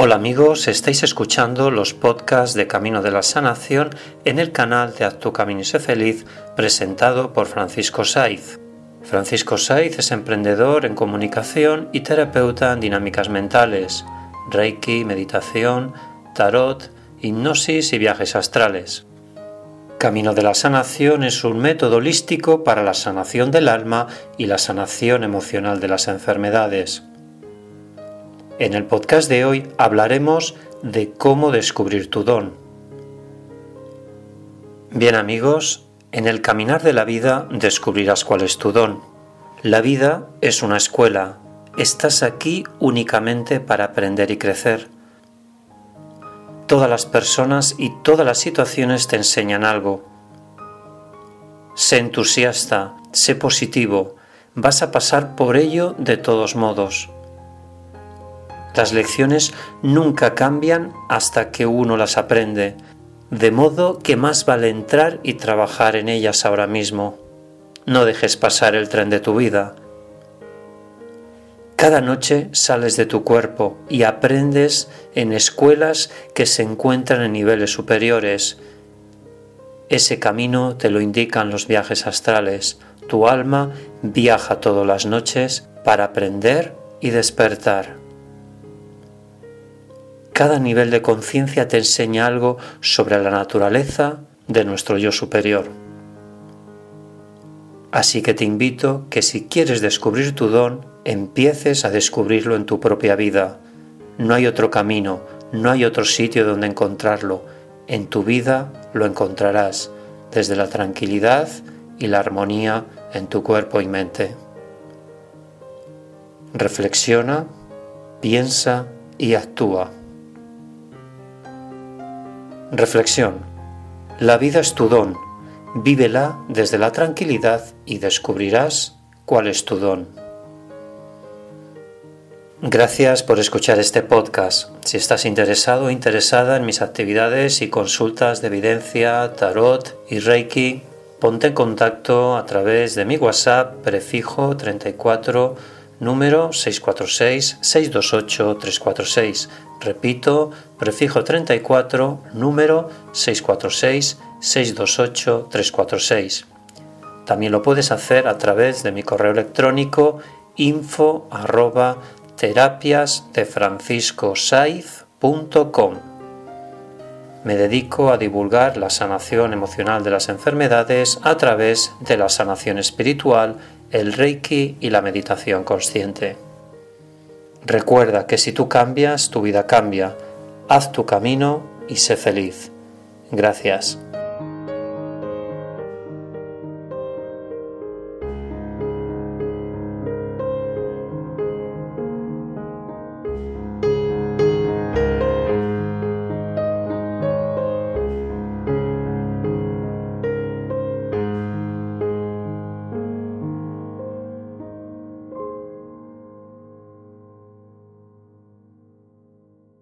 Hola amigos, estáis escuchando los podcasts de Camino de la Sanación en el canal de Haz Camino y sé feliz presentado por Francisco Saiz. Francisco Saiz es emprendedor en comunicación y terapeuta en dinámicas mentales, reiki, meditación, tarot, hipnosis y viajes astrales. Camino de la Sanación es un método holístico para la sanación del alma y la sanación emocional de las enfermedades. En el podcast de hoy hablaremos de cómo descubrir tu don. Bien amigos, en el caminar de la vida descubrirás cuál es tu don. La vida es una escuela. Estás aquí únicamente para aprender y crecer. Todas las personas y todas las situaciones te enseñan algo. Sé entusiasta, sé positivo, vas a pasar por ello de todos modos. Las lecciones nunca cambian hasta que uno las aprende, de modo que más vale entrar y trabajar en ellas ahora mismo. No dejes pasar el tren de tu vida. Cada noche sales de tu cuerpo y aprendes en escuelas que se encuentran en niveles superiores. Ese camino te lo indican los viajes astrales. Tu alma viaja todas las noches para aprender y despertar. Cada nivel de conciencia te enseña algo sobre la naturaleza de nuestro yo superior. Así que te invito que si quieres descubrir tu don, empieces a descubrirlo en tu propia vida. No hay otro camino, no hay otro sitio donde encontrarlo. En tu vida lo encontrarás desde la tranquilidad y la armonía en tu cuerpo y mente. Reflexiona, piensa y actúa. Reflexión. La vida es tu don. Vívela desde la tranquilidad y descubrirás cuál es tu don. Gracias por escuchar este podcast. Si estás interesado o interesada en mis actividades y consultas de evidencia, tarot y reiki, ponte en contacto a través de mi WhatsApp prefijo 34 número 646-628-346. Repito, prefijo 34, número 646-628-346. También lo puedes hacer a través de mi correo electrónico info arroba Me dedico a divulgar la sanación emocional de las enfermedades a través de la sanación espiritual el reiki y la meditación consciente. Recuerda que si tú cambias, tu vida cambia. Haz tu camino y sé feliz. Gracias.